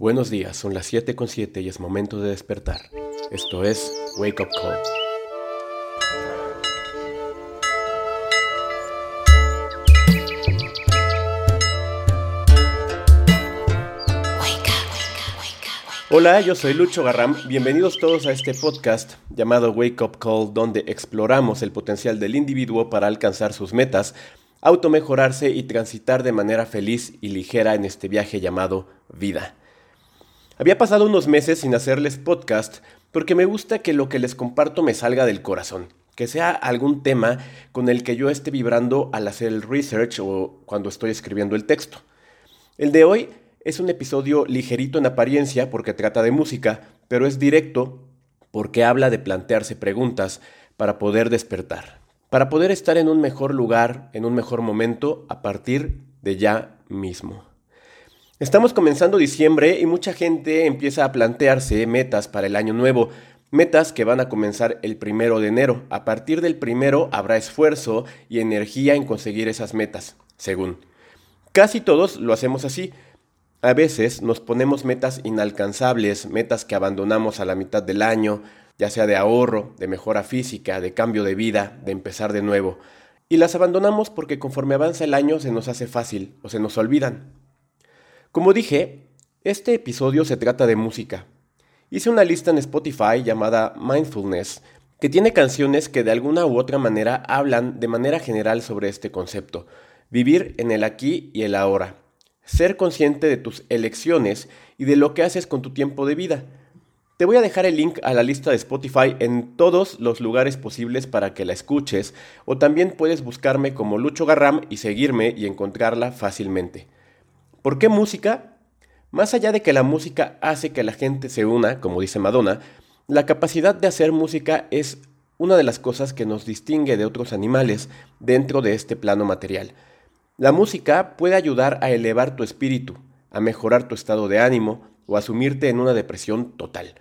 Buenos días, son las 7 con 7 y es momento de despertar. Esto es Wake Up Call. Hola, yo soy Lucho Garram. Bienvenidos todos a este podcast llamado Wake Up Call, donde exploramos el potencial del individuo para alcanzar sus metas, automejorarse y transitar de manera feliz y ligera en este viaje llamado vida. Había pasado unos meses sin hacerles podcast porque me gusta que lo que les comparto me salga del corazón, que sea algún tema con el que yo esté vibrando al hacer el research o cuando estoy escribiendo el texto. El de hoy es un episodio ligerito en apariencia porque trata de música, pero es directo porque habla de plantearse preguntas para poder despertar, para poder estar en un mejor lugar, en un mejor momento a partir de ya mismo. Estamos comenzando diciembre y mucha gente empieza a plantearse metas para el año nuevo, metas que van a comenzar el primero de enero. A partir del primero habrá esfuerzo y energía en conseguir esas metas, según. Casi todos lo hacemos así. A veces nos ponemos metas inalcanzables, metas que abandonamos a la mitad del año, ya sea de ahorro, de mejora física, de cambio de vida, de empezar de nuevo. Y las abandonamos porque conforme avanza el año se nos hace fácil o se nos olvidan. Como dije, este episodio se trata de música. Hice una lista en Spotify llamada Mindfulness, que tiene canciones que de alguna u otra manera hablan de manera general sobre este concepto, vivir en el aquí y el ahora, ser consciente de tus elecciones y de lo que haces con tu tiempo de vida. Te voy a dejar el link a la lista de Spotify en todos los lugares posibles para que la escuches, o también puedes buscarme como Lucho Garram y seguirme y encontrarla fácilmente. ¿Por qué música? Más allá de que la música hace que la gente se una, como dice Madonna, la capacidad de hacer música es una de las cosas que nos distingue de otros animales dentro de este plano material. La música puede ayudar a elevar tu espíritu, a mejorar tu estado de ánimo o a sumirte en una depresión total.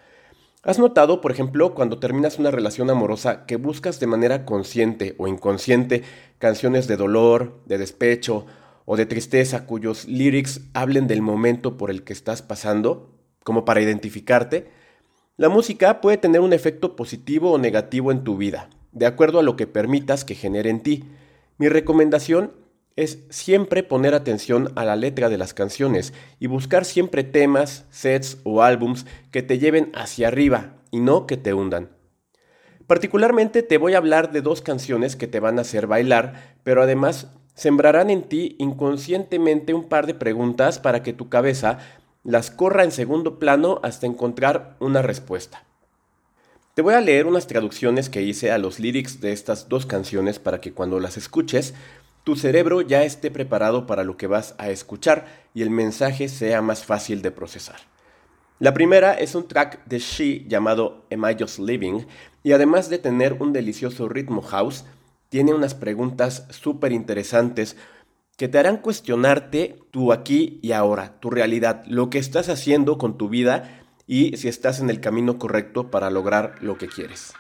¿Has notado, por ejemplo, cuando terminas una relación amorosa que buscas de manera consciente o inconsciente canciones de dolor, de despecho o de tristeza cuyos lyrics hablen del momento por el que estás pasando, como para identificarte, la música puede tener un efecto positivo o negativo en tu vida, de acuerdo a lo que permitas que genere en ti. Mi recomendación es siempre poner atención a la letra de las canciones y buscar siempre temas, sets o álbums que te lleven hacia arriba y no que te hundan. Particularmente te voy a hablar de dos canciones que te van a hacer bailar, pero además sembrarán en ti inconscientemente un par de preguntas para que tu cabeza las corra en segundo plano hasta encontrar una respuesta. Te voy a leer unas traducciones que hice a los lyrics de estas dos canciones para que cuando las escuches, tu cerebro ya esté preparado para lo que vas a escuchar y el mensaje sea más fácil de procesar. La primera es un track de She llamado Am I Just Living y además de tener un delicioso ritmo house, tiene unas preguntas súper interesantes que te harán cuestionarte tu aquí y ahora, tu realidad, lo que estás haciendo con tu vida y si estás en el camino correcto para lograr lo que quieres.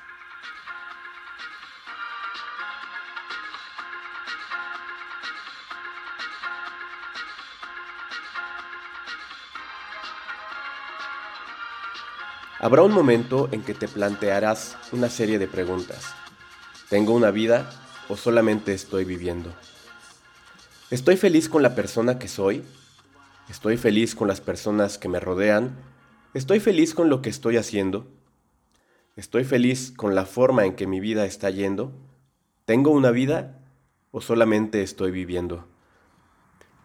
Habrá un momento en que te plantearás una serie de preguntas. ¿Tengo una vida o solamente estoy viviendo? ¿Estoy feliz con la persona que soy? ¿Estoy feliz con las personas que me rodean? ¿Estoy feliz con lo que estoy haciendo? ¿Estoy feliz con la forma en que mi vida está yendo? ¿Tengo una vida o solamente estoy viviendo?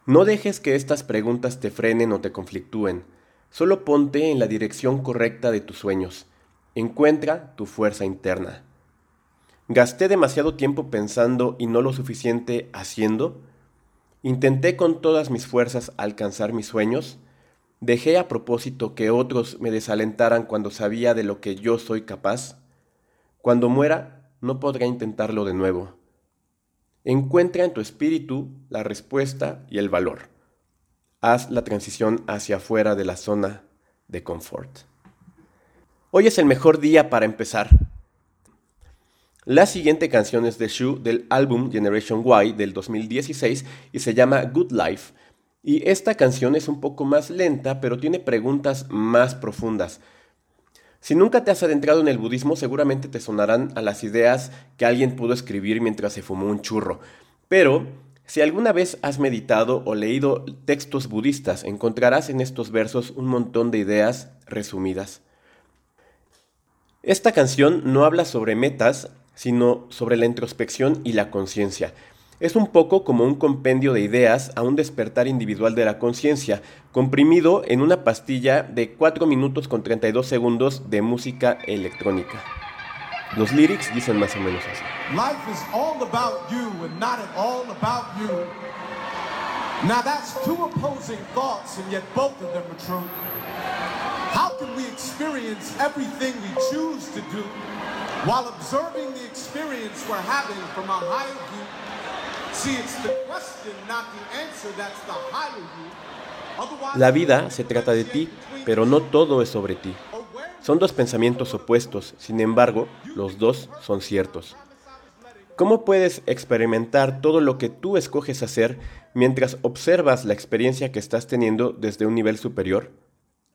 No dejes que estas preguntas te frenen o te conflictúen. Solo ponte en la dirección correcta de tus sueños. Encuentra tu fuerza interna. ¿Gasté demasiado tiempo pensando y no lo suficiente haciendo? ¿Intenté con todas mis fuerzas alcanzar mis sueños? ¿Dejé a propósito que otros me desalentaran cuando sabía de lo que yo soy capaz? Cuando muera, no podré intentarlo de nuevo. Encuentra en tu espíritu la respuesta y el valor. Haz la transición hacia afuera de la zona de confort. Hoy es el mejor día para empezar. La siguiente canción es de Shu del álbum Generation Y del 2016 y se llama Good Life. Y esta canción es un poco más lenta, pero tiene preguntas más profundas. Si nunca te has adentrado en el budismo, seguramente te sonarán a las ideas que alguien pudo escribir mientras se fumó un churro. Pero, si alguna vez has meditado o leído textos budistas, encontrarás en estos versos un montón de ideas resumidas. Esta canción no habla sobre metas, sino sobre la introspección y la conciencia. Es un poco como un compendio de ideas a un despertar individual de la conciencia, comprimido en una pastilla de 4 minutos con 32 segundos de música electrónica. Los lyrics dicen más o menos así. Life is all about you and not at all about you. Now that's two opposing thoughts and yet both of them are true. How can we experience everything we choose to do while observing the experience we're having from a higher view? La vida se trata de ti, pero no todo es sobre ti. Son dos pensamientos opuestos, sin embargo, los dos son ciertos. ¿Cómo puedes experimentar todo lo que tú escoges hacer mientras observas la experiencia que estás teniendo desde un nivel superior?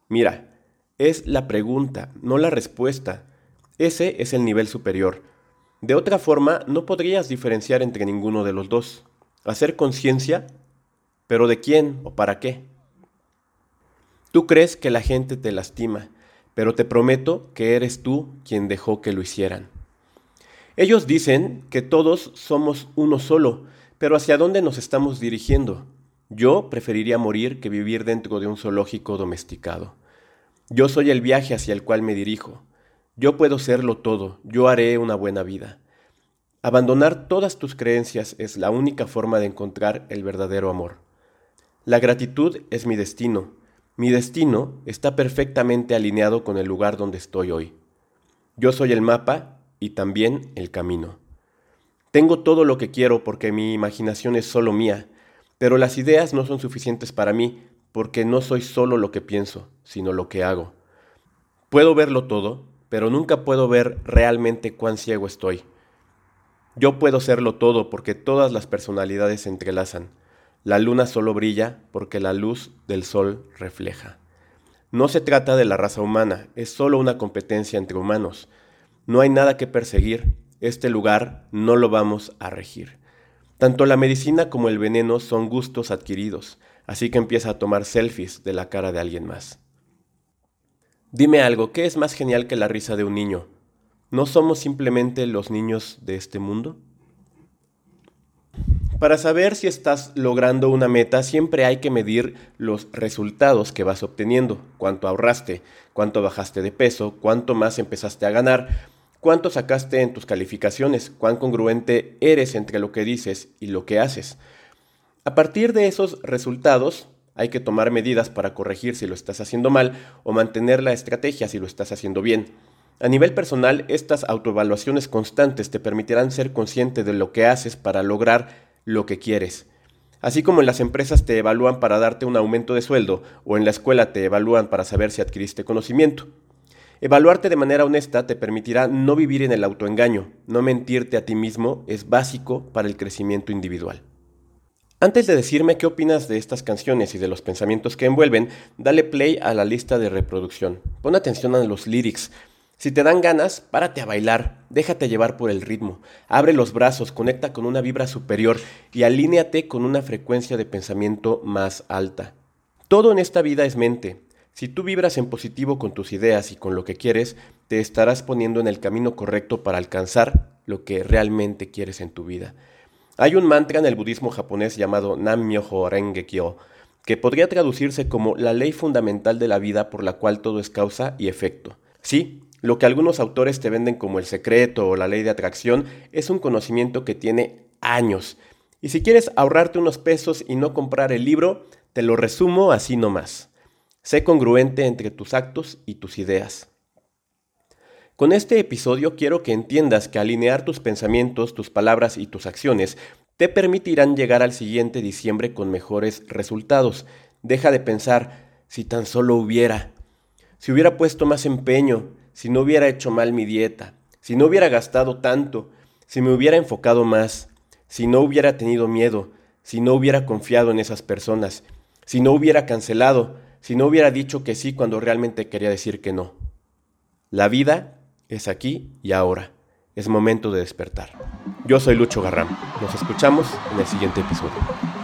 Mira, es la pregunta, no la respuesta. Ese es el nivel superior. De otra forma, no podrías diferenciar entre ninguno de los dos. Hacer conciencia, pero ¿de quién o para qué? Tú crees que la gente te lastima, pero te prometo que eres tú quien dejó que lo hicieran. Ellos dicen que todos somos uno solo, pero ¿hacia dónde nos estamos dirigiendo? Yo preferiría morir que vivir dentro de un zoológico domesticado. Yo soy el viaje hacia el cual me dirijo. Yo puedo serlo todo, yo haré una buena vida. Abandonar todas tus creencias es la única forma de encontrar el verdadero amor. La gratitud es mi destino. Mi destino está perfectamente alineado con el lugar donde estoy hoy. Yo soy el mapa y también el camino. Tengo todo lo que quiero porque mi imaginación es solo mía, pero las ideas no son suficientes para mí porque no soy solo lo que pienso, sino lo que hago. Puedo verlo todo, pero nunca puedo ver realmente cuán ciego estoy. Yo puedo serlo todo porque todas las personalidades se entrelazan. La luna solo brilla porque la luz del sol refleja. No se trata de la raza humana, es solo una competencia entre humanos. No hay nada que perseguir, este lugar no lo vamos a regir. Tanto la medicina como el veneno son gustos adquiridos, así que empieza a tomar selfies de la cara de alguien más. Dime algo, ¿qué es más genial que la risa de un niño? ¿No somos simplemente los niños de este mundo? Para saber si estás logrando una meta, siempre hay que medir los resultados que vas obteniendo, cuánto ahorraste, cuánto bajaste de peso, cuánto más empezaste a ganar, cuánto sacaste en tus calificaciones, cuán congruente eres entre lo que dices y lo que haces. A partir de esos resultados, hay que tomar medidas para corregir si lo estás haciendo mal o mantener la estrategia si lo estás haciendo bien. A nivel personal, estas autoevaluaciones constantes te permitirán ser consciente de lo que haces para lograr lo que quieres. Así como en las empresas te evalúan para darte un aumento de sueldo o en la escuela te evalúan para saber si adquiriste conocimiento. Evaluarte de manera honesta te permitirá no vivir en el autoengaño, no mentirte a ti mismo es básico para el crecimiento individual. Antes de decirme qué opinas de estas canciones y de los pensamientos que envuelven, dale play a la lista de reproducción. Pon atención a los lyrics. Si te dan ganas, párate a bailar, déjate llevar por el ritmo, abre los brazos, conecta con una vibra superior y alíneate con una frecuencia de pensamiento más alta. Todo en esta vida es mente. Si tú vibras en positivo con tus ideas y con lo que quieres, te estarás poniendo en el camino correcto para alcanzar lo que realmente quieres en tu vida. Hay un mantra en el budismo japonés llamado Nam-myoho Renge-kyo, que podría traducirse como la ley fundamental de la vida por la cual todo es causa y efecto. Sí, lo que algunos autores te venden como el secreto o la ley de atracción es un conocimiento que tiene años. Y si quieres ahorrarte unos pesos y no comprar el libro, te lo resumo así nomás. Sé congruente entre tus actos y tus ideas. Con este episodio quiero que entiendas que alinear tus pensamientos, tus palabras y tus acciones te permitirán llegar al siguiente diciembre con mejores resultados. Deja de pensar, si tan solo hubiera, si hubiera puesto más empeño, si no hubiera hecho mal mi dieta, si no hubiera gastado tanto, si me hubiera enfocado más, si no hubiera tenido miedo, si no hubiera confiado en esas personas, si no hubiera cancelado, si no hubiera dicho que sí cuando realmente quería decir que no. La vida es aquí y ahora. Es momento de despertar. Yo soy Lucho Garram. Nos escuchamos en el siguiente episodio.